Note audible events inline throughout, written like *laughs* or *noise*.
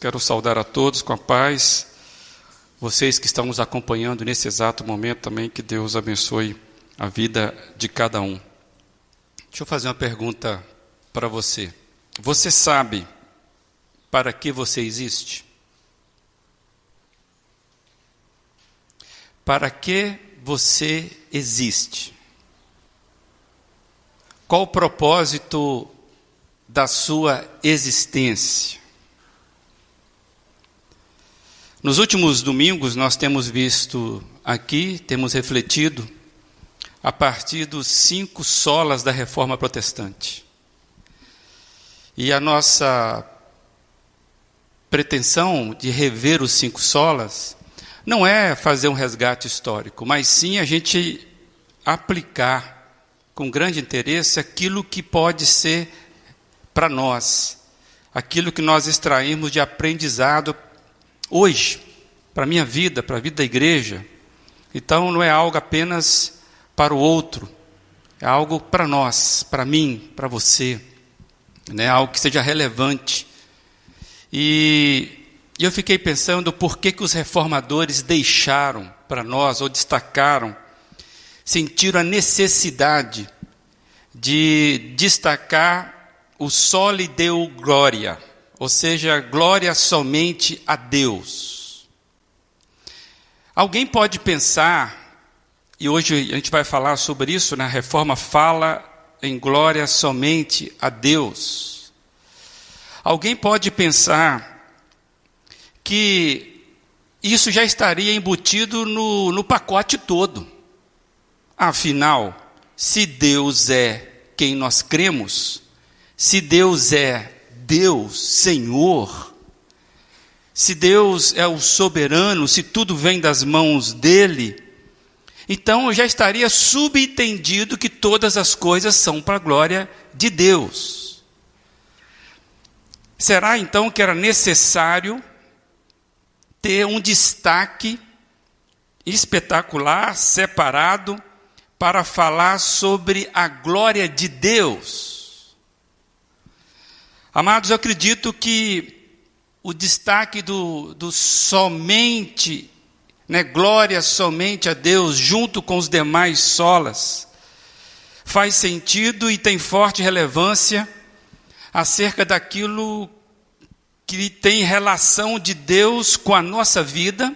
Quero saudar a todos com a paz, vocês que estão nos acompanhando nesse exato momento também, que Deus abençoe a vida de cada um. Deixa eu fazer uma pergunta para você. Você sabe para que você existe? Para que você existe? Qual o propósito da sua existência? Nos últimos domingos, nós temos visto aqui, temos refletido a partir dos cinco solas da reforma protestante. E a nossa pretensão de rever os cinco solas não é fazer um resgate histórico, mas sim a gente aplicar com grande interesse aquilo que pode ser para nós, aquilo que nós extraímos de aprendizado hoje, para a minha vida, para a vida da igreja. Então não é algo apenas para o outro, é algo para nós, para mim, para você, né? algo que seja relevante. E, e eu fiquei pensando por que, que os reformadores deixaram para nós, ou destacaram, sentiram a necessidade de destacar o sole deu glória ou seja, glória somente a Deus. Alguém pode pensar, e hoje a gente vai falar sobre isso, na né? reforma fala em glória somente a Deus. Alguém pode pensar que isso já estaria embutido no, no pacote todo. Afinal, se Deus é quem nós cremos, se Deus é Deus, Senhor, se Deus é o soberano, se tudo vem das mãos dele, então já estaria subentendido que todas as coisas são para a glória de Deus. Será então que era necessário ter um destaque espetacular, separado, para falar sobre a glória de Deus? Amados, eu acredito que o destaque do, do somente, né, glória somente a Deus, junto com os demais solas, faz sentido e tem forte relevância acerca daquilo que tem relação de Deus com a nossa vida.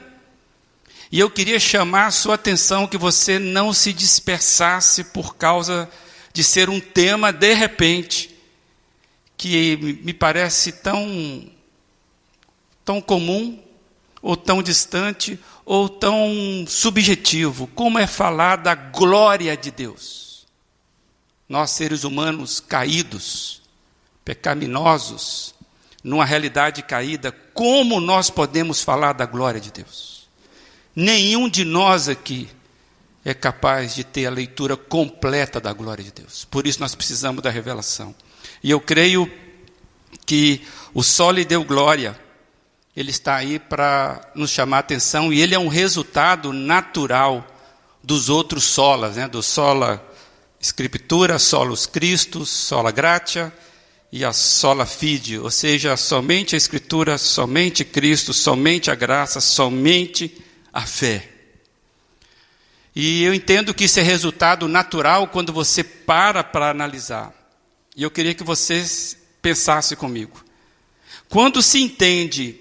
E eu queria chamar a sua atenção que você não se dispersasse por causa de ser um tema de repente que me parece tão, tão comum, ou tão distante, ou tão subjetivo, como é falar da glória de Deus. Nós, seres humanos caídos, pecaminosos, numa realidade caída, como nós podemos falar da glória de Deus? Nenhum de nós aqui é capaz de ter a leitura completa da glória de Deus. Por isso nós precisamos da revelação. E eu creio que o sol lhe deu glória. Ele está aí para nos chamar a atenção e ele é um resultado natural dos outros solas, né? do sola Escritura, solos Christus, sola gratia e a sola fide, ou seja, somente a Escritura, somente Cristo, somente a graça, somente a fé. E eu entendo que isso é resultado natural quando você para para analisar. E eu queria que vocês pensassem comigo. Quando se entende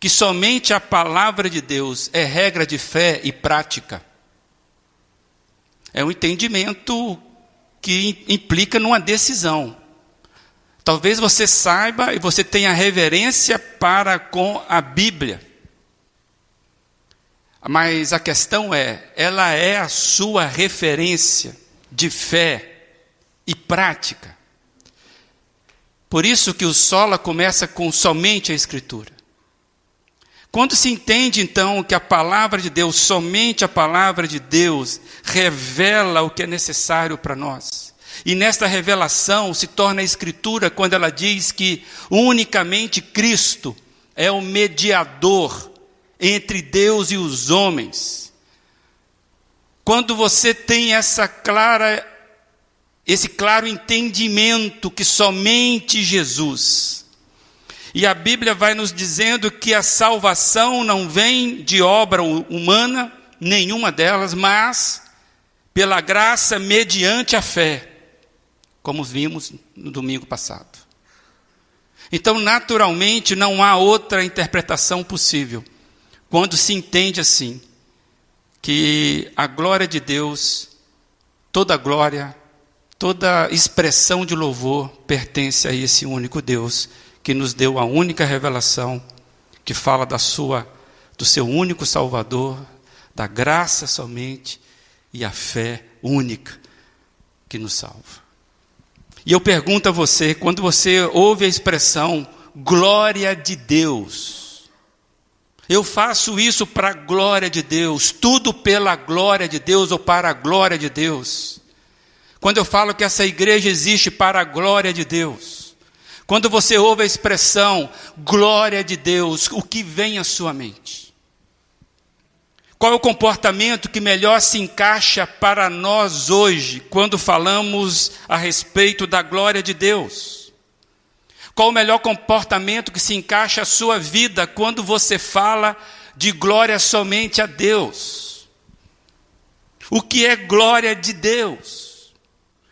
que somente a palavra de Deus é regra de fé e prática, é um entendimento que implica numa decisão. Talvez você saiba e você tenha reverência para com a Bíblia. Mas a questão é, ela é a sua referência de fé e prática. Por isso que o sola começa com somente a Escritura. Quando se entende então que a palavra de Deus, somente a palavra de Deus, revela o que é necessário para nós. E nesta revelação se torna a Escritura quando ela diz que unicamente Cristo é o mediador entre Deus e os homens. Quando você tem essa clara esse claro entendimento que somente Jesus E a Bíblia vai nos dizendo que a salvação não vem de obra humana, nenhuma delas, mas pela graça mediante a fé, como vimos no domingo passado. Então, naturalmente, não há outra interpretação possível quando se entende assim, que a glória de Deus, toda glória, toda expressão de louvor pertence a esse único Deus que nos deu a única revelação que fala da sua do seu único Salvador, da graça somente e a fé única que nos salva. E eu pergunto a você, quando você ouve a expressão glória de Deus, eu faço isso para a glória de Deus, tudo pela glória de Deus ou para a glória de Deus. Quando eu falo que essa igreja existe para a glória de Deus, quando você ouve a expressão glória de Deus, o que vem à sua mente? Qual é o comportamento que melhor se encaixa para nós hoje, quando falamos a respeito da glória de Deus? Qual o melhor comportamento que se encaixa à sua vida quando você fala de glória somente a Deus? O que é glória de Deus?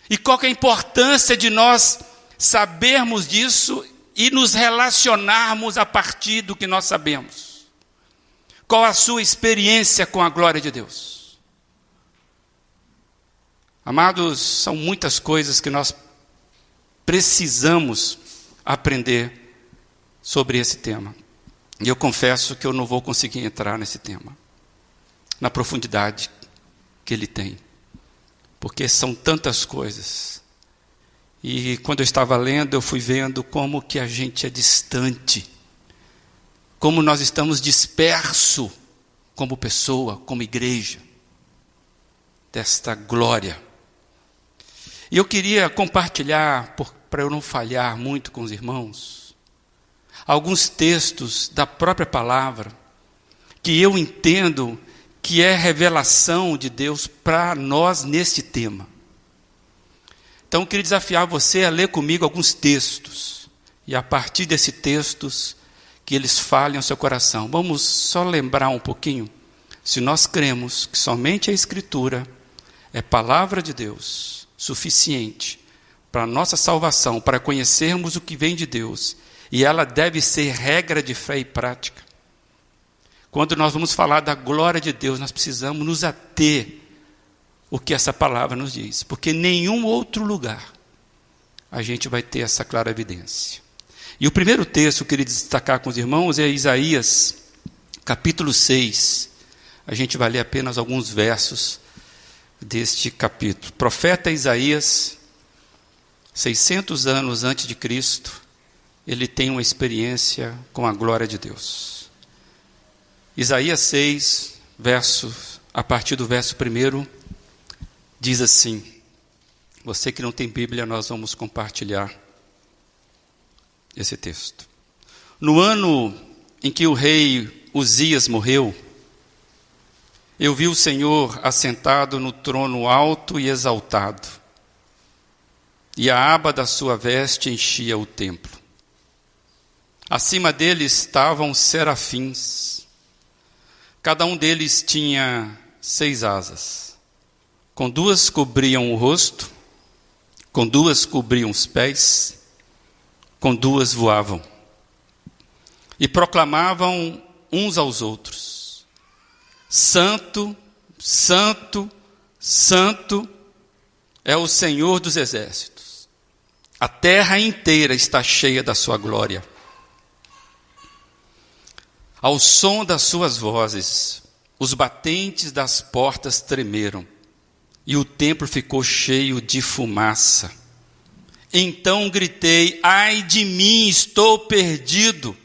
E qual é a importância de nós sabermos disso e nos relacionarmos a partir do que nós sabemos? Qual a sua experiência com a glória de Deus? Amados, são muitas coisas que nós precisamos aprender sobre esse tema. E eu confesso que eu não vou conseguir entrar nesse tema, na profundidade que ele tem, porque são tantas coisas. E quando eu estava lendo, eu fui vendo como que a gente é distante como nós estamos dispersos como pessoa, como igreja, desta glória. E eu queria compartilhar, para eu não falhar muito com os irmãos, alguns textos da própria palavra que eu entendo que é revelação de Deus para nós neste tema. Então eu queria desafiar você a ler comigo alguns textos, e a partir desses textos, que eles falem ao seu coração. Vamos só lembrar um pouquinho. Se nós cremos que somente a Escritura é palavra de Deus, suficiente para a nossa salvação, para conhecermos o que vem de Deus, e ela deve ser regra de fé e prática. Quando nós vamos falar da glória de Deus, nós precisamos nos ater o que essa palavra nos diz, porque em nenhum outro lugar a gente vai ter essa clara evidência. E o primeiro texto que eu queria destacar com os irmãos é Isaías, capítulo 6. A gente vai ler apenas alguns versos deste capítulo. Profeta Isaías, 600 anos antes de Cristo, ele tem uma experiência com a glória de Deus. Isaías 6, verso, a partir do verso 1, diz assim: Você que não tem Bíblia, nós vamos compartilhar esse texto. No ano em que o rei Uzias morreu, eu vi o Senhor assentado no trono alto e exaltado, e a aba da sua veste enchia o templo. Acima dele estavam serafins, cada um deles tinha seis asas, com duas cobriam o rosto, com duas cobriam os pés, com duas voavam e proclamavam uns aos outros: Santo, Santo, Santo é o Senhor dos exércitos. A terra inteira está cheia da sua glória. Ao som das suas vozes, os batentes das portas tremeram e o templo ficou cheio de fumaça. Então gritei: Ai de mim, estou perdido,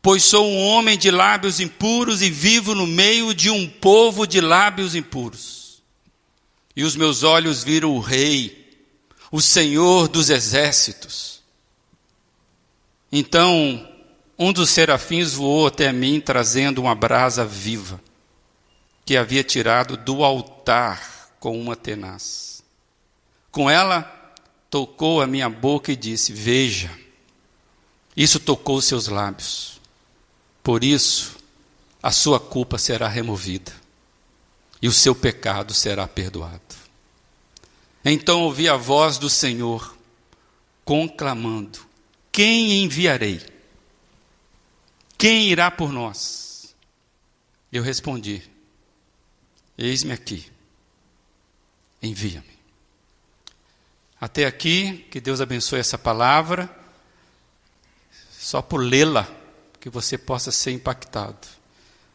pois sou um homem de lábios impuros e vivo no meio de um povo de lábios impuros. E os meus olhos viram o Rei, o Senhor dos exércitos. Então um dos serafins voou até mim, trazendo uma brasa viva, que havia tirado do altar com uma tenaz. Com ela, tocou a minha boca e disse: Veja. Isso tocou seus lábios. Por isso, a sua culpa será removida e o seu pecado será perdoado. Então ouvi a voz do Senhor conclamando: Quem enviarei? Quem irá por nós? Eu respondi: Eis-me aqui, envia-me. Até aqui, que Deus abençoe essa palavra, só por lê-la, que você possa ser impactado.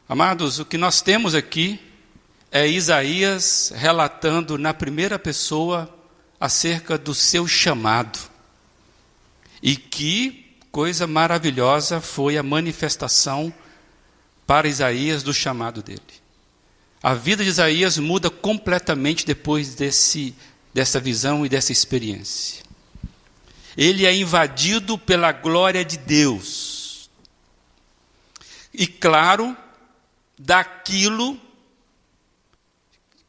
Amados, o que nós temos aqui é Isaías relatando na primeira pessoa acerca do seu chamado. E que coisa maravilhosa foi a manifestação para Isaías do chamado dele. A vida de Isaías muda completamente depois desse, dessa visão e dessa experiência. Ele é invadido pela glória de Deus. E claro, daquilo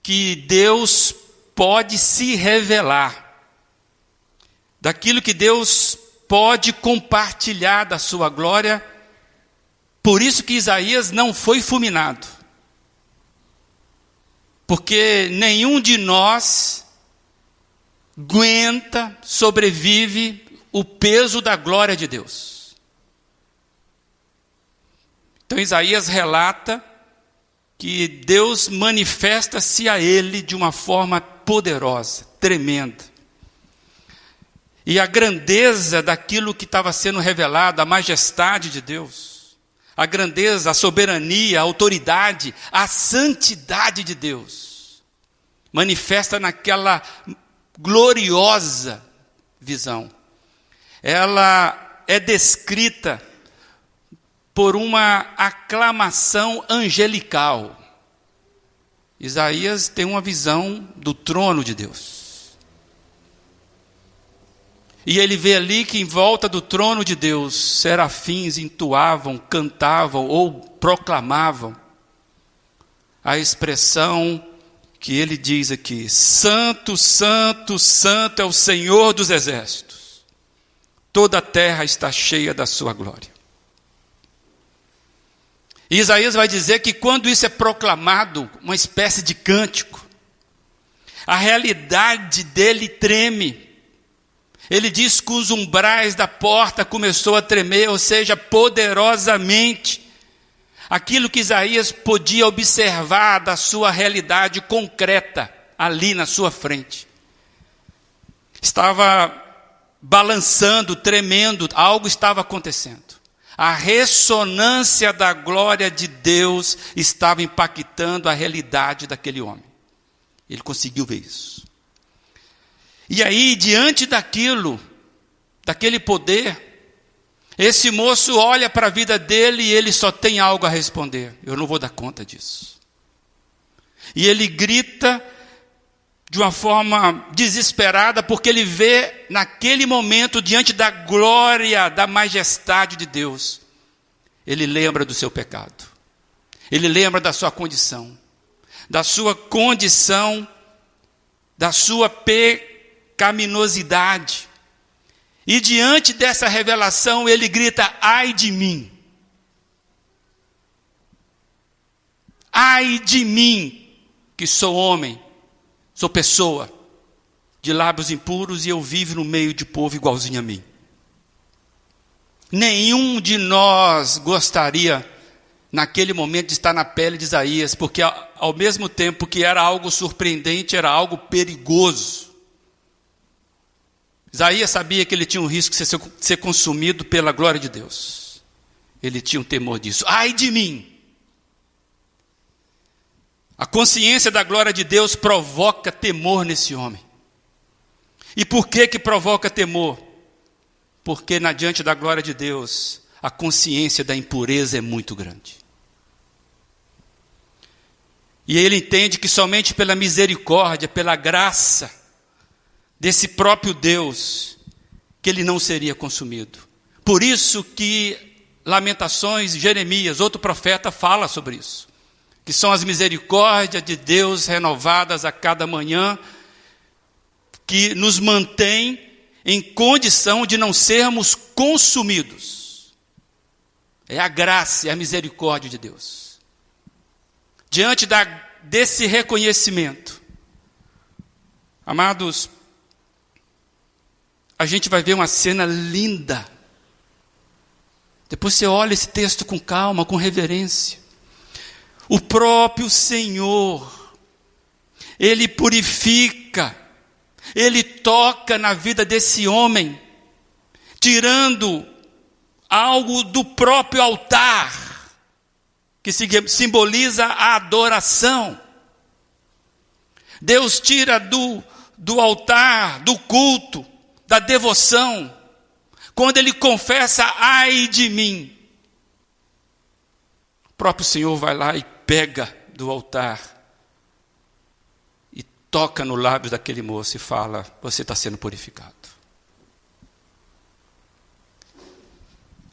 que Deus pode se revelar, daquilo que Deus pode compartilhar da sua glória. Por isso que Isaías não foi fulminado. Porque nenhum de nós aguenta, sobrevive o peso da glória de Deus. Então Isaías relata que Deus manifesta-se a ele de uma forma poderosa, tremenda. E a grandeza daquilo que estava sendo revelado, a majestade de Deus, a grandeza, a soberania, a autoridade, a santidade de Deus, manifesta naquela gloriosa visão. Ela é descrita por uma aclamação angelical. Isaías tem uma visão do trono de Deus. E ele vê ali que em volta do trono de Deus, serafins entoavam, cantavam ou proclamavam a expressão que ele diz aqui: Santo, Santo, Santo é o Senhor dos exércitos. Toda a terra está cheia da sua glória. E Isaías vai dizer que quando isso é proclamado, uma espécie de cântico, a realidade dele treme. Ele diz que os umbrais da porta começou a tremer, ou seja, poderosamente. Aquilo que Isaías podia observar da sua realidade concreta ali na sua frente. Estava balançando, tremendo, algo estava acontecendo. A ressonância da glória de Deus estava impactando a realidade daquele homem. Ele conseguiu ver isso. E aí, diante daquilo, daquele poder, esse moço olha para a vida dele e ele só tem algo a responder: eu não vou dar conta disso. E ele grita de uma forma desesperada, porque ele vê naquele momento, diante da glória, da majestade de Deus, ele lembra do seu pecado, ele lembra da sua condição, da sua condição, da sua pecaminosidade. E diante dessa revelação, ele grita: ai de mim. Ai de mim, que sou homem Sou pessoa de lábios impuros e eu vivo no meio de povo igualzinho a mim. Nenhum de nós gostaria, naquele momento, de estar na pele de Isaías, porque ao mesmo tempo que era algo surpreendente, era algo perigoso. Isaías sabia que ele tinha um risco de ser, ser consumido pela glória de Deus. Ele tinha um temor disso. Ai de mim! A consciência da glória de Deus provoca temor nesse homem. E por que que provoca temor? Porque na diante da glória de Deus, a consciência da impureza é muito grande. E ele entende que somente pela misericórdia, pela graça desse próprio Deus, que ele não seria consumido. Por isso que Lamentações, Jeremias, outro profeta, fala sobre isso que são as misericórdias de Deus renovadas a cada manhã, que nos mantém em condição de não sermos consumidos. É a graça, é a misericórdia de Deus. Diante da, desse reconhecimento, amados, a gente vai ver uma cena linda. Depois você olha esse texto com calma, com reverência. O próprio Senhor, Ele purifica, Ele toca na vida desse homem, tirando algo do próprio altar, que simboliza a adoração. Deus tira do, do altar, do culto, da devoção, quando ele confessa, ai de mim. O próprio Senhor vai lá e pega do altar e toca no lábio daquele moço e fala: Você está sendo purificado.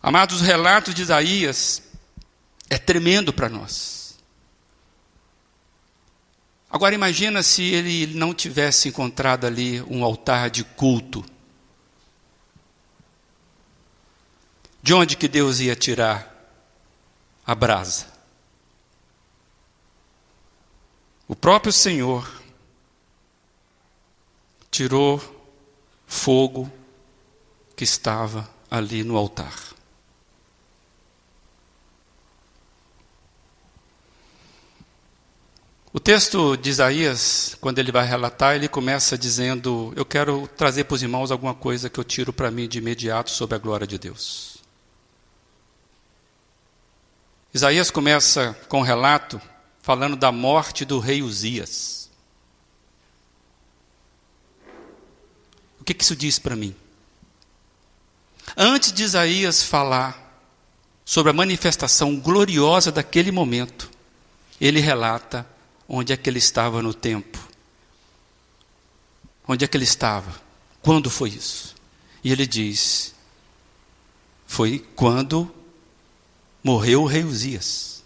Amados, o relato de Isaías é tremendo para nós. Agora imagina se ele não tivesse encontrado ali um altar de culto. De onde que Deus ia tirar a brasa? O próprio Senhor tirou fogo que estava ali no altar. O texto de Isaías, quando ele vai relatar, ele começa dizendo: Eu quero trazer para os irmãos alguma coisa que eu tiro para mim de imediato sobre a glória de Deus. Isaías começa com um relato falando da morte do rei Uzias. O que, que isso diz para mim? Antes de Isaías falar sobre a manifestação gloriosa daquele momento, ele relata Onde é que ele estava no tempo? Onde é que ele estava? Quando foi isso? E ele diz: Foi quando morreu o rei Uzias.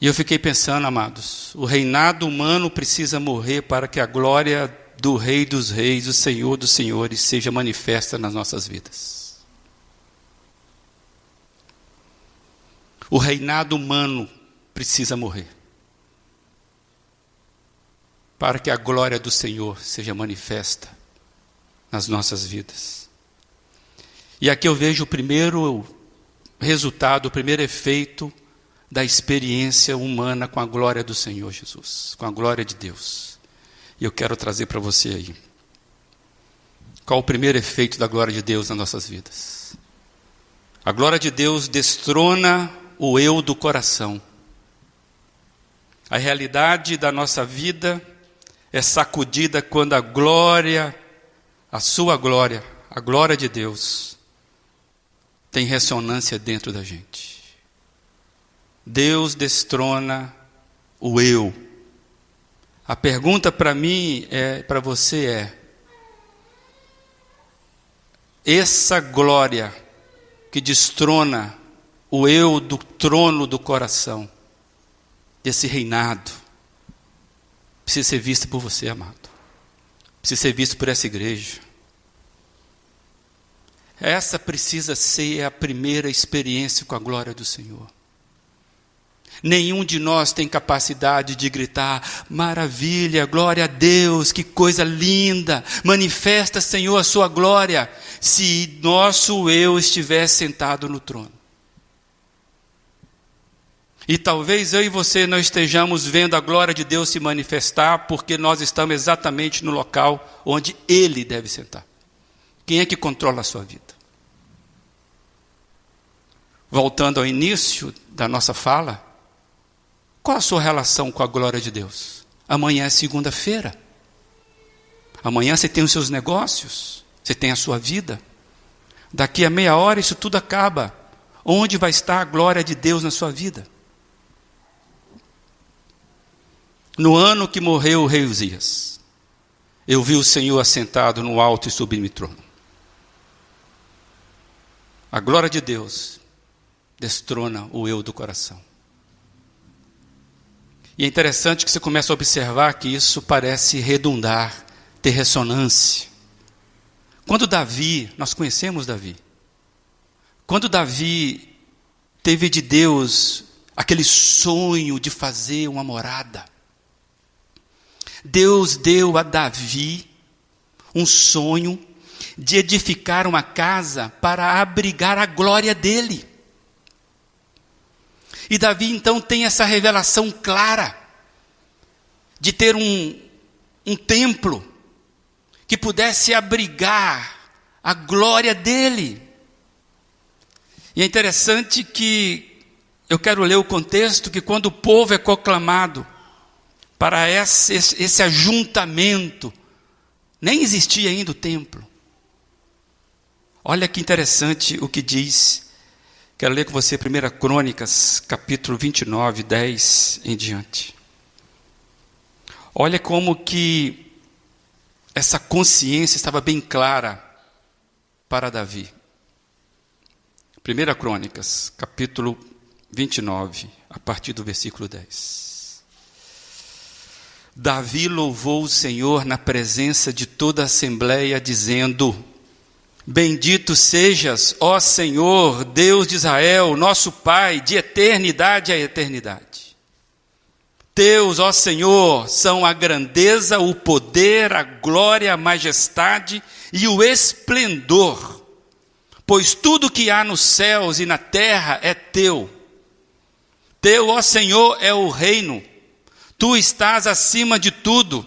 E eu fiquei pensando, amados, o reinado humano precisa morrer para que a glória do Rei dos Reis, o Senhor dos Senhores, seja manifesta nas nossas vidas. O reinado humano precisa morrer. Para que a glória do Senhor seja manifesta nas nossas vidas. E aqui eu vejo o primeiro resultado, o primeiro efeito da experiência humana com a glória do Senhor Jesus, com a glória de Deus. E eu quero trazer para você aí. Qual o primeiro efeito da glória de Deus nas nossas vidas? A glória de Deus destrona o eu do coração. A realidade da nossa vida é sacudida quando a glória, a sua glória, a glória de Deus, tem ressonância dentro da gente. Deus destrona o eu. A pergunta para mim é, para você é: essa glória que destrona o eu do trono do coração, desse reinado precisa ser visto por você, amado. Precisa ser visto por essa igreja. Essa precisa ser a primeira experiência com a glória do Senhor. Nenhum de nós tem capacidade de gritar: maravilha, glória a Deus, que coisa linda, manifesta, Senhor, a sua glória, se nosso eu estiver sentado no trono. E talvez eu e você não estejamos vendo a glória de Deus se manifestar porque nós estamos exatamente no local onde Ele deve sentar. Quem é que controla a sua vida? Voltando ao início da nossa fala, qual a sua relação com a glória de Deus? Amanhã é segunda-feira. Amanhã você tem os seus negócios, você tem a sua vida. Daqui a meia hora isso tudo acaba. Onde vai estar a glória de Deus na sua vida? No ano que morreu o rei Uzias, eu vi o Senhor assentado no alto e sublime trono. A glória de Deus destrona o eu do coração. E é interessante que você começa a observar que isso parece redundar, ter ressonância. Quando Davi, nós conhecemos Davi. Quando Davi teve de Deus aquele sonho de fazer uma morada, Deus deu a Davi um sonho de edificar uma casa para abrigar a glória dele. E Davi então tem essa revelação clara de ter um, um templo que pudesse abrigar a glória dele. E é interessante que eu quero ler o contexto que quando o povo é proclamado para esse, esse ajuntamento, nem existia ainda o templo. Olha que interessante o que diz. Quero ler com você 1 Crônicas, capítulo 29, 10 em diante. Olha como que essa consciência estava bem clara para Davi. 1 Crônicas, capítulo 29, a partir do versículo 10. Davi louvou o Senhor na presença de toda a assembleia, dizendo: Bendito sejas, ó Senhor, Deus de Israel, nosso Pai, de eternidade a eternidade. Teus, ó Senhor, são a grandeza, o poder, a glória, a majestade e o esplendor, pois tudo que há nos céus e na terra é teu. Teu, ó Senhor, é o reino, tu estás acima de tudo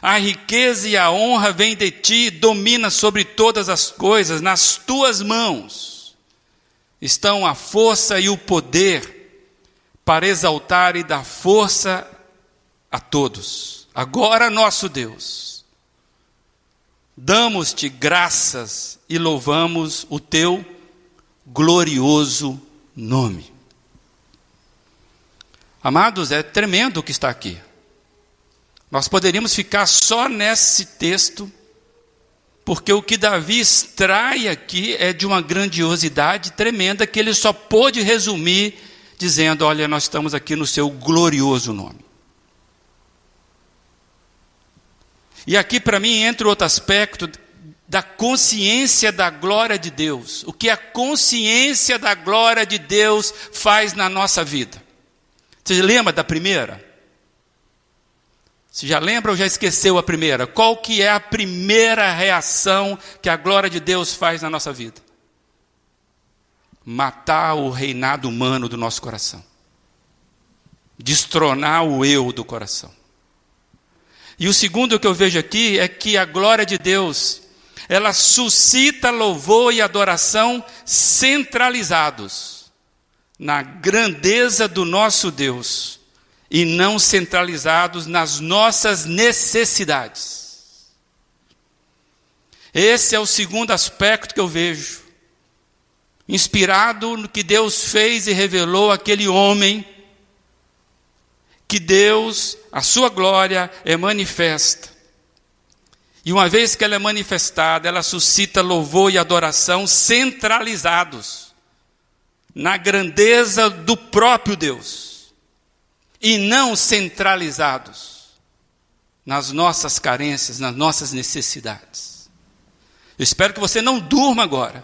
a riqueza e a honra vêm de ti, domina sobre todas as coisas, nas tuas mãos estão a força e o poder para exaltar e dar força a todos. Agora, nosso Deus, damos-te graças e louvamos o teu glorioso nome. Amados, é tremendo o que está aqui. Nós poderíamos ficar só nesse texto, porque o que Davi extrai aqui é de uma grandiosidade tremenda que ele só pôde resumir dizendo: Olha, nós estamos aqui no seu glorioso nome. E aqui para mim entra outro aspecto da consciência da glória de Deus. O que a consciência da glória de Deus faz na nossa vida. Você lembra da primeira? Você já lembra ou já esqueceu a primeira? Qual que é a primeira reação que a glória de Deus faz na nossa vida? Matar o reinado humano do nosso coração. Destronar o eu do coração. E o segundo que eu vejo aqui é que a glória de Deus, ela suscita louvor e adoração centralizados na grandeza do nosso Deus e não centralizados nas nossas necessidades. Esse é o segundo aspecto que eu vejo. Inspirado no que Deus fez e revelou aquele homem, que Deus, a sua glória, é manifesta. E uma vez que ela é manifestada, ela suscita louvor e adoração centralizados na grandeza do próprio Deus e não centralizados nas nossas carências, nas nossas necessidades. Eu espero que você não durma agora.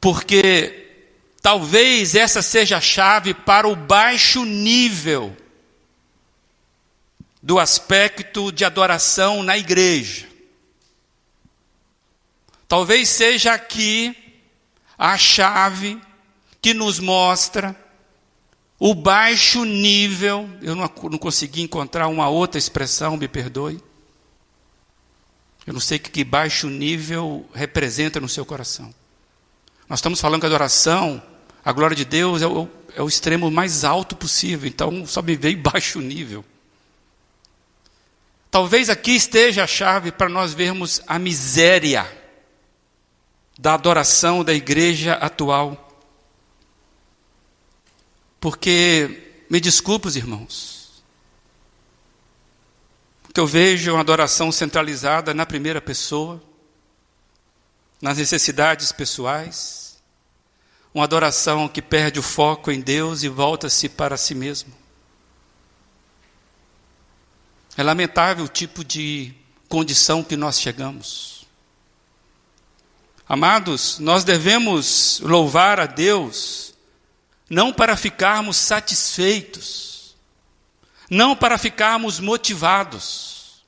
Porque talvez essa seja a chave para o baixo nível do aspecto de adoração na igreja. Talvez seja aqui a chave que nos mostra o baixo nível, eu não, não consegui encontrar uma outra expressão, me perdoe. Eu não sei o que, baixo nível representa no seu coração. Nós estamos falando que a adoração, a glória de Deus é o, é o extremo mais alto possível, então só me veio *laughs* baixo nível. Talvez aqui esteja a chave para nós vermos a miséria da adoração da igreja atual. Porque, me desculpe, os irmãos, que eu vejo uma adoração centralizada na primeira pessoa, nas necessidades pessoais, uma adoração que perde o foco em Deus e volta-se para si mesmo. É lamentável o tipo de condição que nós chegamos. Amados, nós devemos louvar a Deus não para ficarmos satisfeitos, não para ficarmos motivados.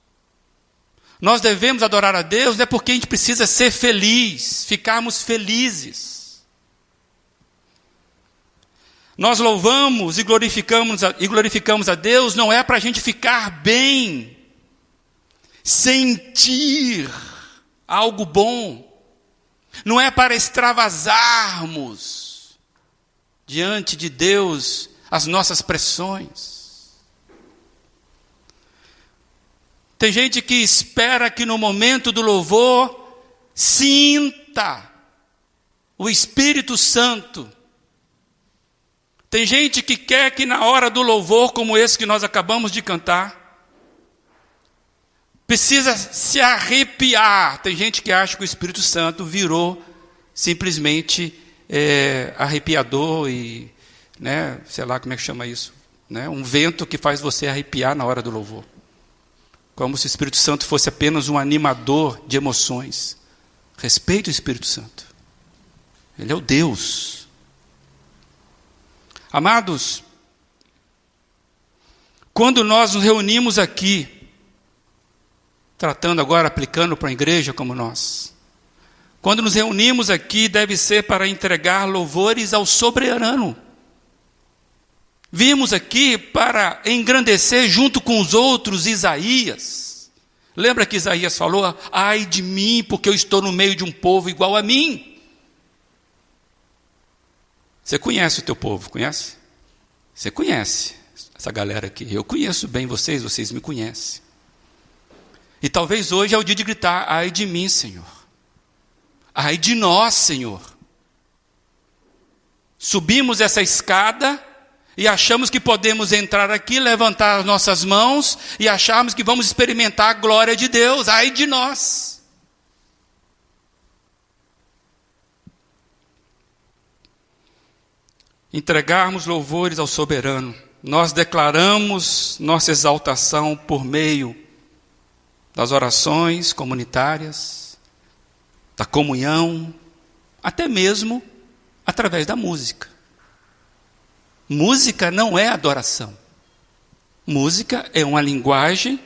Nós devemos adorar a Deus é porque a gente precisa ser feliz, ficarmos felizes. Nós louvamos e glorificamos, a, e glorificamos a Deus não é para a gente ficar bem, sentir algo bom não é para extravasarmos diante de Deus as nossas pressões. Tem gente que espera que no momento do louvor sinta o Espírito Santo. Tem gente que quer que na hora do louvor, como esse que nós acabamos de cantar, precisa se arrepiar. Tem gente que acha que o Espírito Santo virou simplesmente é, arrepiador e, né, sei lá como é que chama isso, né, um vento que faz você arrepiar na hora do louvor. Como se o Espírito Santo fosse apenas um animador de emoções. Respeite o Espírito Santo. Ele é o Deus. Amados, quando nós nos reunimos aqui, tratando agora, aplicando para a igreja como nós. Quando nos reunimos aqui, deve ser para entregar louvores ao soberano. Vimos aqui para engrandecer junto com os outros Isaías. Lembra que Isaías falou: ai de mim, porque eu estou no meio de um povo igual a mim. Você conhece o teu povo, conhece? Você conhece essa galera aqui. Eu conheço bem vocês, vocês me conhecem. E talvez hoje é o dia de gritar: ai de mim, Senhor. Ai de nós, Senhor. Subimos essa escada e achamos que podemos entrar aqui, levantar as nossas mãos e acharmos que vamos experimentar a glória de Deus. Ai de nós. Entregarmos louvores ao soberano. Nós declaramos nossa exaltação por meio das orações comunitárias, da comunhão, até mesmo através da música. Música não é adoração. Música é uma linguagem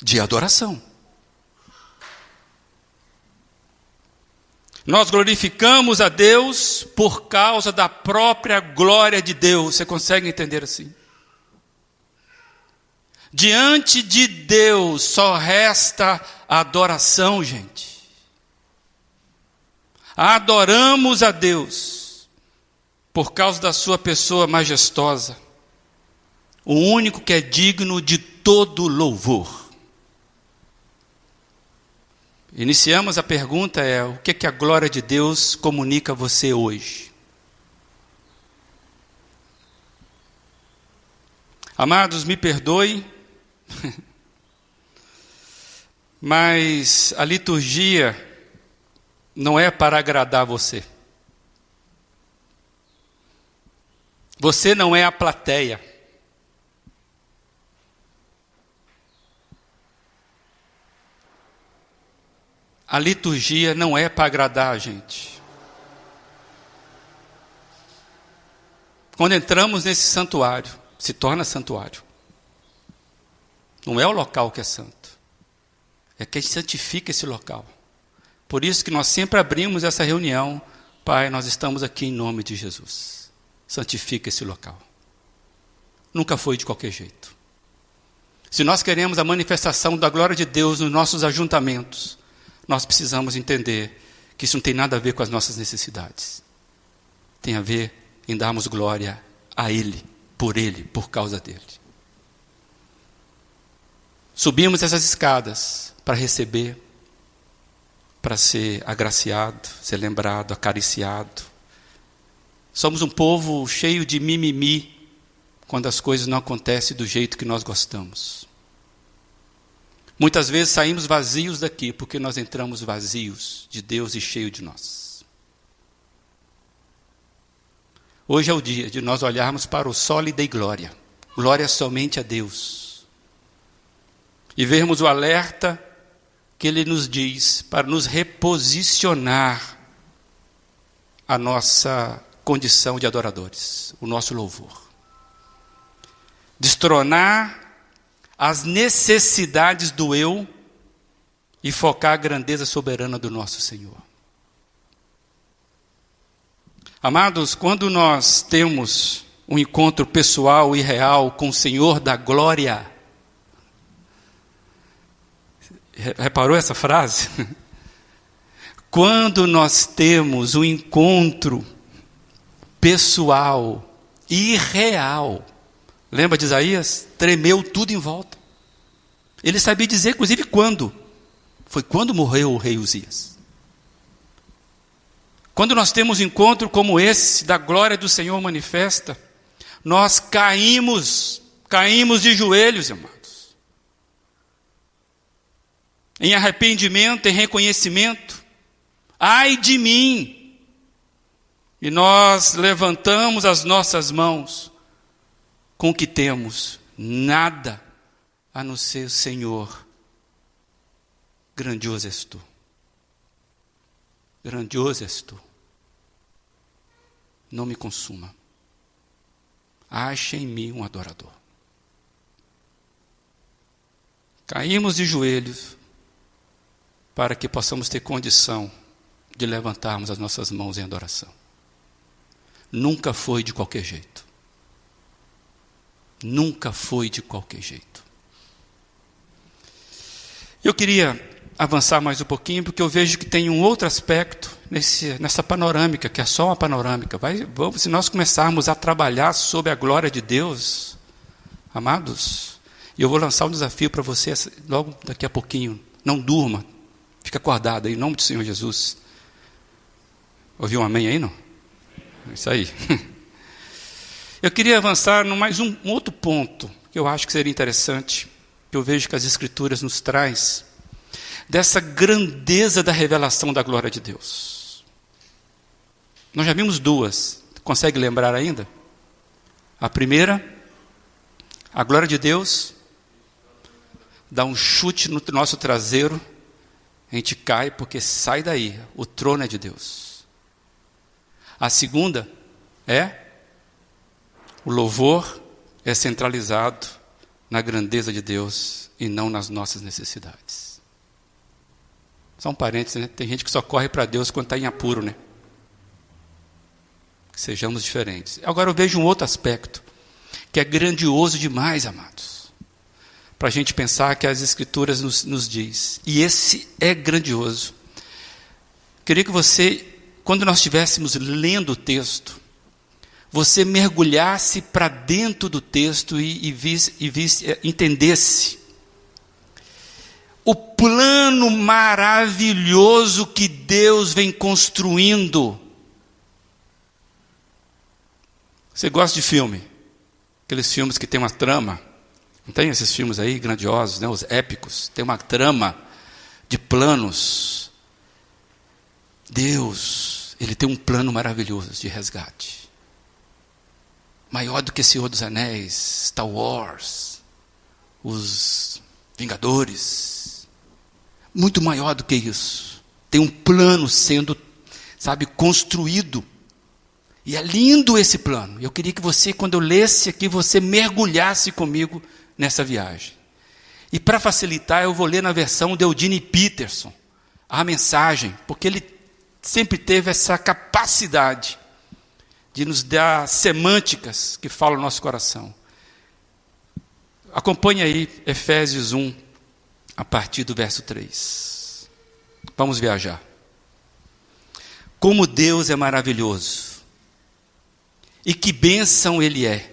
de adoração. Nós glorificamos a Deus por causa da própria glória de Deus. Você consegue entender assim? Diante de Deus só resta adoração, gente. Adoramos a Deus por causa da Sua pessoa majestosa, o único que é digno de todo louvor. Iniciamos a pergunta é: o que, é que a glória de Deus comunica a você hoje? Amados, me perdoe *laughs* Mas a liturgia não é para agradar você. Você não é a plateia. A liturgia não é para agradar a gente. Quando entramos nesse santuário, se torna santuário. Não é o local que é santo. É quem santifica esse local. Por isso que nós sempre abrimos essa reunião. Pai, nós estamos aqui em nome de Jesus. Santifica esse local. Nunca foi de qualquer jeito. Se nós queremos a manifestação da glória de Deus nos nossos ajuntamentos, nós precisamos entender que isso não tem nada a ver com as nossas necessidades. Tem a ver em darmos glória a Ele, por Ele, por causa dele. Subimos essas escadas para receber, para ser agraciado, ser lembrado, acariciado. Somos um povo cheio de mimimi quando as coisas não acontecem do jeito que nós gostamos. Muitas vezes saímos vazios daqui porque nós entramos vazios de Deus e cheio de nós. Hoje é o dia de nós olharmos para o sólido e glória. Glória somente a Deus e vermos o alerta que ele nos diz para nos reposicionar a nossa condição de adoradores, o nosso louvor. Destronar as necessidades do eu e focar a grandeza soberana do nosso Senhor. Amados, quando nós temos um encontro pessoal e real com o Senhor da glória, reparou essa frase? *laughs* Quando nós temos um encontro pessoal e real, lembra de Isaías? Tremeu tudo em volta. Ele sabia dizer, inclusive, quando. Foi quando morreu o rei Uzias. Quando nós temos um encontro como esse, da glória do Senhor manifesta, nós caímos, caímos de joelhos, irmãos. Em arrependimento, em reconhecimento. Ai de mim! E nós levantamos as nossas mãos com o que temos, nada a não ser o Senhor Grandioso és tu. Grandioso és tu. Não me consuma. Ache em mim um adorador. Caímos de joelhos para que possamos ter condição de levantarmos as nossas mãos em adoração. Nunca foi de qualquer jeito. Nunca foi de qualquer jeito. Eu queria avançar mais um pouquinho, porque eu vejo que tem um outro aspecto nesse, nessa panorâmica, que é só uma panorâmica. Vai, vamos, se nós começarmos a trabalhar sobre a glória de Deus, amados, e eu vou lançar um desafio para você logo daqui a pouquinho. Não durma, fica acordado aí, em nome do Senhor Jesus. Ouviu um amém aí, não? Isso aí. *laughs* Eu queria avançar no mais um, um outro ponto que eu acho que seria interessante, que eu vejo que as Escrituras nos traz dessa grandeza da revelação da glória de Deus. Nós já vimos duas, consegue lembrar ainda? A primeira, a glória de Deus dá um chute no nosso traseiro, a gente cai porque sai daí, o trono é de Deus. A segunda é o louvor é centralizado na grandeza de Deus e não nas nossas necessidades. Só um parênteses, né? Tem gente que só corre para Deus quando está em apuro, né? Sejamos diferentes. Agora eu vejo um outro aspecto, que é grandioso demais, amados. Para a gente pensar que as Escrituras nos, nos diz. E esse é grandioso. Queria que você, quando nós estivéssemos lendo o texto, você mergulhasse para dentro do texto e, e, visse, e visse, é, entendesse o plano maravilhoso que Deus vem construindo. Você gosta de filme? Aqueles filmes que tem uma trama. Não tem esses filmes aí grandiosos, né? os épicos. Tem uma trama de planos. Deus, Ele tem um plano maravilhoso de resgate. Maior do que Senhor dos Anéis, Star Wars, os Vingadores muito maior do que isso. Tem um plano sendo, sabe, construído. E é lindo esse plano. Eu queria que você, quando eu lesse aqui, você mergulhasse comigo nessa viagem. E para facilitar, eu vou ler na versão de Eudine Peterson a mensagem, porque ele sempre teve essa capacidade de nos dar semânticas que falam no nosso coração. Acompanhe aí Efésios 1, a partir do verso 3. Vamos viajar. Como Deus é maravilhoso, e que bênção Ele é.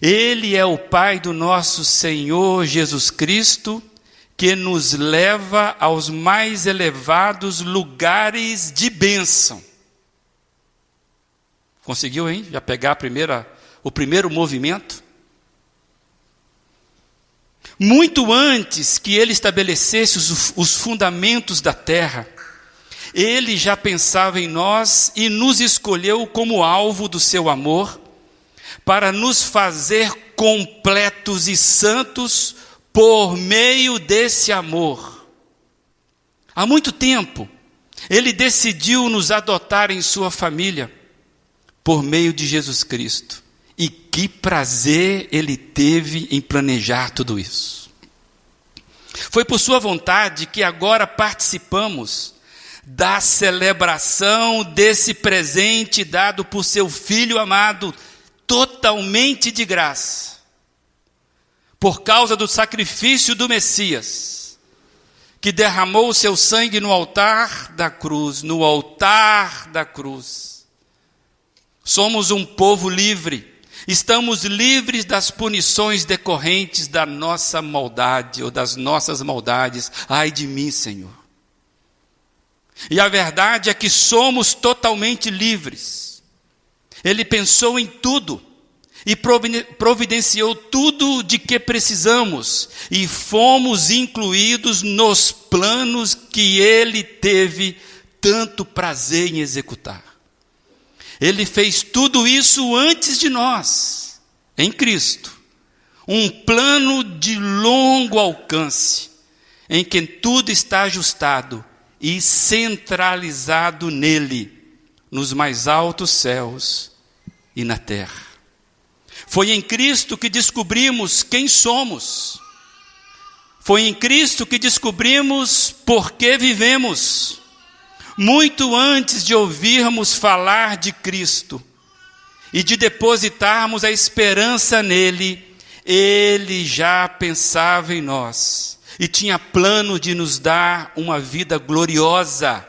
Ele é o Pai do nosso Senhor Jesus Cristo, que nos leva aos mais elevados lugares de bênção. Conseguiu, hein? Já pegar a primeira, o primeiro movimento? Muito antes que ele estabelecesse os, os fundamentos da terra, ele já pensava em nós e nos escolheu como alvo do seu amor, para nos fazer completos e santos por meio desse amor. Há muito tempo, Ele decidiu nos adotar em sua família por meio de Jesus Cristo. E que prazer ele teve em planejar tudo isso. Foi por sua vontade que agora participamos da celebração desse presente dado por seu filho amado, totalmente de graça, por causa do sacrifício do Messias, que derramou o seu sangue no altar da cruz, no altar da cruz. Somos um povo livre, estamos livres das punições decorrentes da nossa maldade ou das nossas maldades. Ai de mim, Senhor. E a verdade é que somos totalmente livres. Ele pensou em tudo e providenciou tudo de que precisamos, e fomos incluídos nos planos que ele teve tanto prazer em executar. Ele fez tudo isso antes de nós, em Cristo. Um plano de longo alcance, em que tudo está ajustado e centralizado nele, nos mais altos céus e na terra. Foi em Cristo que descobrimos quem somos. Foi em Cristo que descobrimos por que vivemos. Muito antes de ouvirmos falar de Cristo e de depositarmos a esperança nele, ele já pensava em nós e tinha plano de nos dar uma vida gloriosa.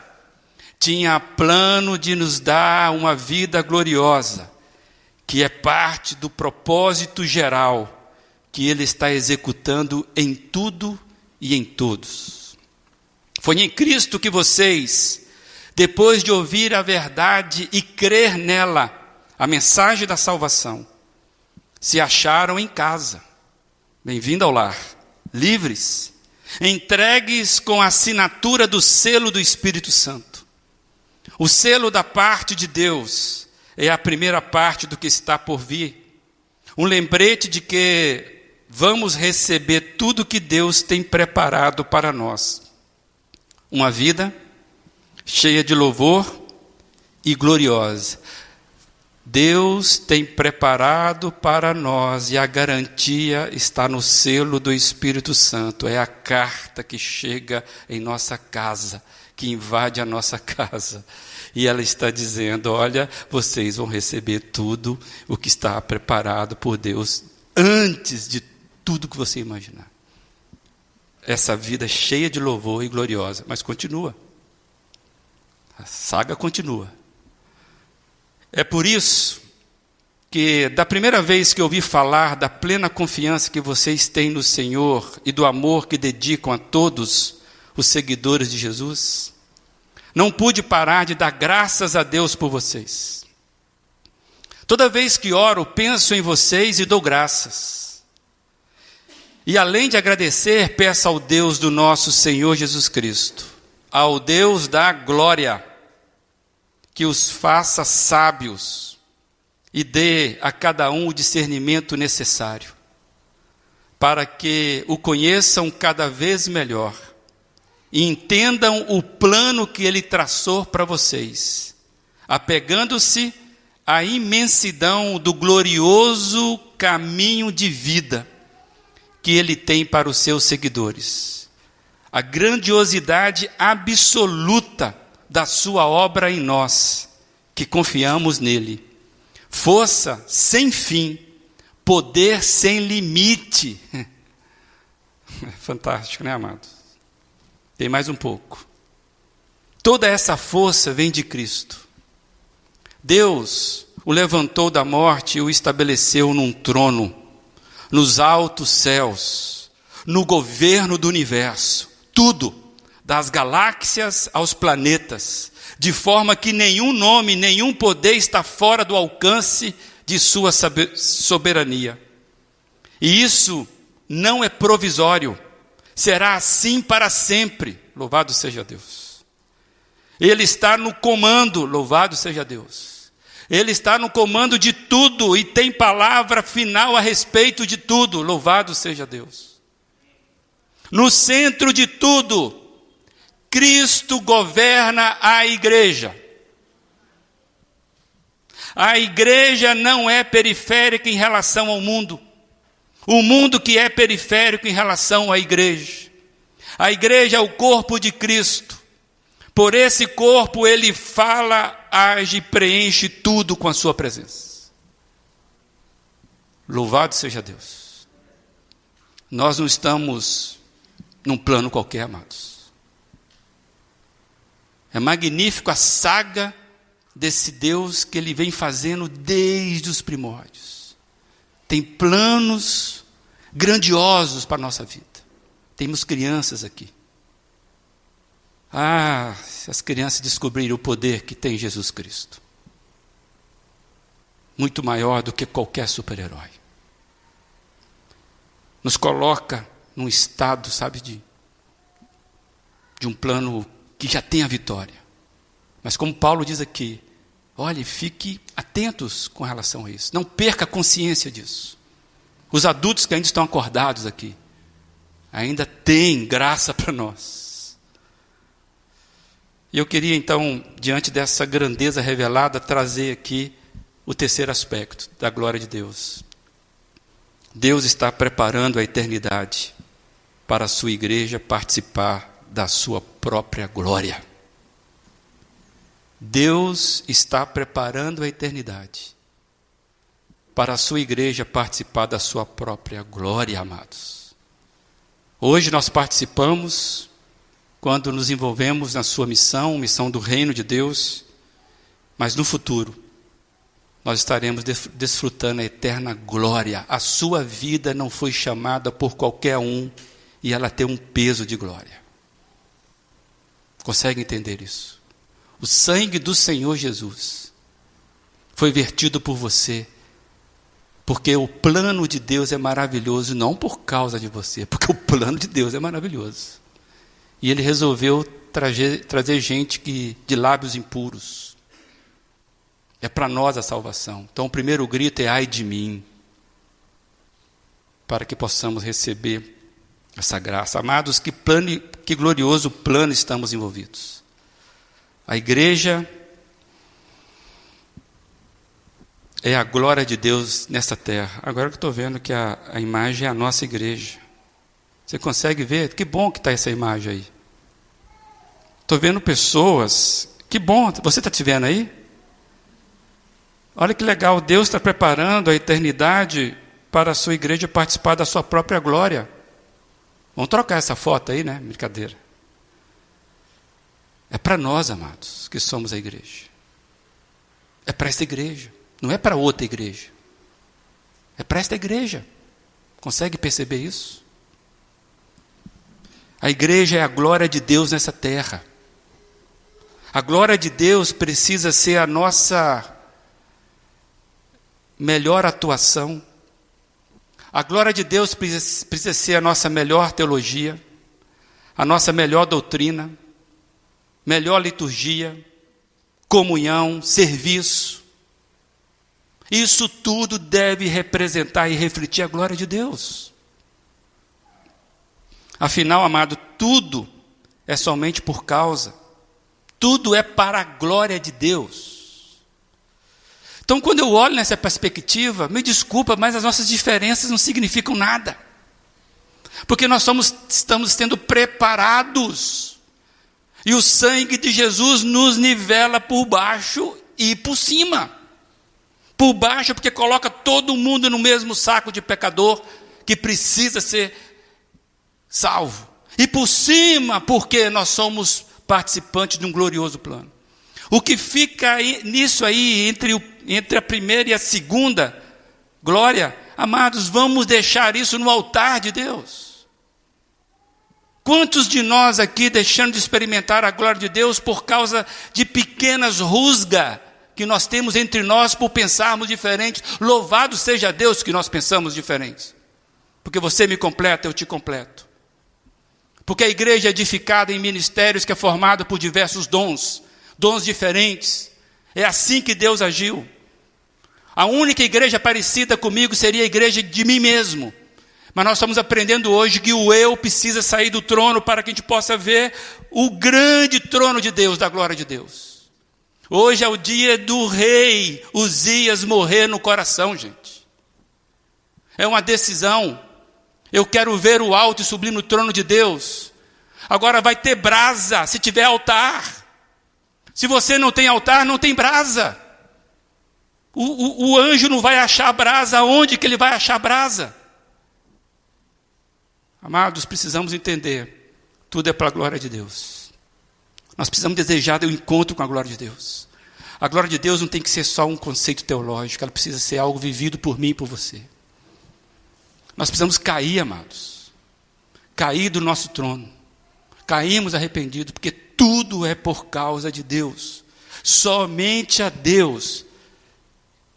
Tinha plano de nos dar uma vida gloriosa, que é parte do propósito geral que Ele está executando em tudo e em todos. Foi em Cristo que vocês, depois de ouvir a verdade e crer nela, a mensagem da salvação, se acharam em casa. Bem-vindo ao lar, livres entregues com a assinatura do selo do Espírito Santo. O selo da parte de Deus é a primeira parte do que está por vir. Um lembrete de que vamos receber tudo que Deus tem preparado para nós. Uma vida cheia de louvor e gloriosa. Deus tem preparado para nós e a garantia está no selo do Espírito Santo. É a carta que chega em nossa casa, que invade a nossa *laughs* casa. E ela está dizendo: Olha, vocês vão receber tudo o que está preparado por Deus antes de tudo que você imaginar. Essa vida cheia de louvor e gloriosa, mas continua. A saga continua. É por isso que, da primeira vez que ouvi falar da plena confiança que vocês têm no Senhor e do amor que dedicam a todos os seguidores de Jesus, não pude parar de dar graças a Deus por vocês. Toda vez que oro, penso em vocês e dou graças. E além de agradecer, peço ao Deus do nosso Senhor Jesus Cristo, ao Deus da glória, que os faça sábios e dê a cada um o discernimento necessário, para que o conheçam cada vez melhor e entendam o plano que ele traçou para vocês, apegando-se à imensidão do glorioso caminho de vida que ele tem para os seus seguidores, a grandiosidade absoluta da sua obra em nós, que confiamos nele. Força sem fim, poder sem limite. *laughs* Fantástico, né, amados? Tem mais um pouco. Toda essa força vem de Cristo. Deus o levantou da morte e o estabeleceu num trono, nos altos céus, no governo do universo. Tudo das galáxias aos planetas, de forma que nenhum nome, nenhum poder está fora do alcance de sua soberania. E isso não é provisório, será assim para sempre. Louvado seja Deus. Ele está no comando, louvado seja Deus. Ele está no comando de tudo e tem palavra final a respeito de tudo, louvado seja Deus. No centro de tudo, Cristo governa a igreja. A igreja não é periférica em relação ao mundo. O mundo que é periférico em relação à igreja. A igreja é o corpo de Cristo. Por esse corpo ele fala, age, preenche tudo com a sua presença. Louvado seja Deus. Nós não estamos num plano qualquer, amados. É magnífico a saga desse Deus que ele vem fazendo desde os primórdios. Tem planos grandiosos para a nossa vida. Temos crianças aqui. Ah, se as crianças descobrirem o poder que tem Jesus Cristo. Muito maior do que qualquer super-herói. Nos coloca num estado, sabe, de, de um plano que já tem a vitória. Mas como Paulo diz aqui, olhe, fique atentos com relação a isso. Não perca a consciência disso. Os adultos que ainda estão acordados aqui, ainda têm graça para nós. E eu queria então, diante dessa grandeza revelada, trazer aqui o terceiro aspecto da glória de Deus. Deus está preparando a eternidade para a sua igreja participar da sua própria glória. Deus está preparando a eternidade para a sua igreja participar da sua própria glória, amados. Hoje nós participamos quando nos envolvemos na sua missão, missão do reino de Deus, mas no futuro nós estaremos desfrutando a eterna glória. A sua vida não foi chamada por qualquer um e ela tem um peso de glória. Consegue entender isso? O sangue do Senhor Jesus foi vertido por você porque o plano de Deus é maravilhoso, não por causa de você, porque o plano de Deus é maravilhoso. E ele resolveu trazer, trazer gente que, de lábios impuros. É para nós a salvação. Então o primeiro grito é ai de mim. Para que possamos receber essa graça. Amados, que, plano, que glorioso plano estamos envolvidos. A igreja é a glória de Deus nesta terra. Agora que estou vendo que a, a imagem é a nossa igreja. Você consegue ver? Que bom que está essa imagem aí. Estou vendo pessoas. Que bom, você está te vendo aí? Olha que legal, Deus está preparando a eternidade para a sua igreja participar da sua própria glória. Vamos trocar essa foto aí, né? Brincadeira. É para nós, amados, que somos a igreja. É para essa igreja. Não é para outra igreja. É para esta igreja. Consegue perceber isso? A igreja é a glória de Deus nessa terra. A glória de Deus precisa ser a nossa melhor atuação. A glória de Deus precisa ser a nossa melhor teologia, a nossa melhor doutrina, melhor liturgia, comunhão, serviço. Isso tudo deve representar e refletir a glória de Deus. Afinal, amado, tudo é somente por causa, tudo é para a glória de Deus. Então, quando eu olho nessa perspectiva, me desculpa, mas as nossas diferenças não significam nada. Porque nós somos, estamos sendo preparados. E o sangue de Jesus nos nivela por baixo e por cima. Por baixo, porque coloca todo mundo no mesmo saco de pecador que precisa ser salvo. E por cima, porque nós somos participantes de um glorioso plano. O que fica aí, nisso aí, entre, o, entre a primeira e a segunda glória, amados, vamos deixar isso no altar de Deus. Quantos de nós aqui deixando de experimentar a glória de Deus por causa de pequenas rusgas que nós temos entre nós por pensarmos diferentes. Louvado seja Deus que nós pensamos diferentes. Porque você me completa, eu te completo. Porque a igreja é edificada em ministérios que é formada por diversos dons, dons diferentes. É assim que Deus agiu. A única igreja parecida comigo seria a igreja de mim mesmo. Mas nós estamos aprendendo hoje que o eu precisa sair do trono para que a gente possa ver o grande trono de Deus, da glória de Deus. Hoje é o dia do rei Uzias morrer no coração, gente. É uma decisão. Eu quero ver o alto e sublime trono de Deus. Agora vai ter brasa se tiver altar. Se você não tem altar, não tem brasa. O, o, o anjo não vai achar brasa. Onde que ele vai achar brasa? Amados, precisamos entender: tudo é para a glória de Deus. Nós precisamos desejar o encontro com a glória de Deus. A glória de Deus não tem que ser só um conceito teológico, ela precisa ser algo vivido por mim e por você. Nós precisamos cair, amados. Cair do nosso trono. Caímos arrependidos, porque tudo é por causa de Deus. Somente a Deus.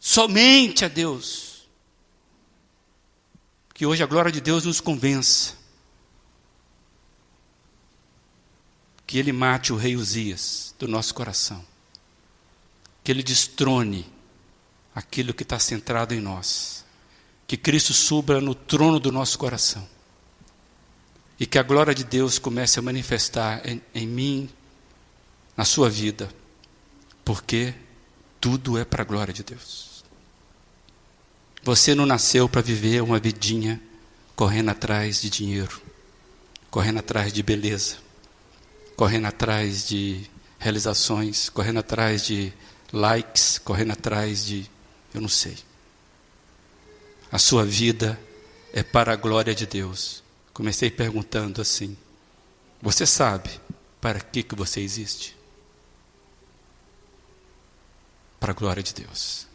Somente a Deus que hoje a glória de Deus nos convença. Que Ele mate o rei Uzias do nosso coração. Que Ele destrone aquilo que está centrado em nós. Que Cristo suba no trono do nosso coração. E que a glória de Deus comece a manifestar em, em mim, na sua vida. Porque tudo é para a glória de Deus. Você não nasceu para viver uma vidinha correndo atrás de dinheiro, correndo atrás de beleza, correndo atrás de realizações, correndo atrás de likes, correndo atrás de. eu não sei. A sua vida é para a glória de Deus. Comecei perguntando assim: Você sabe para que, que você existe? Para a glória de Deus.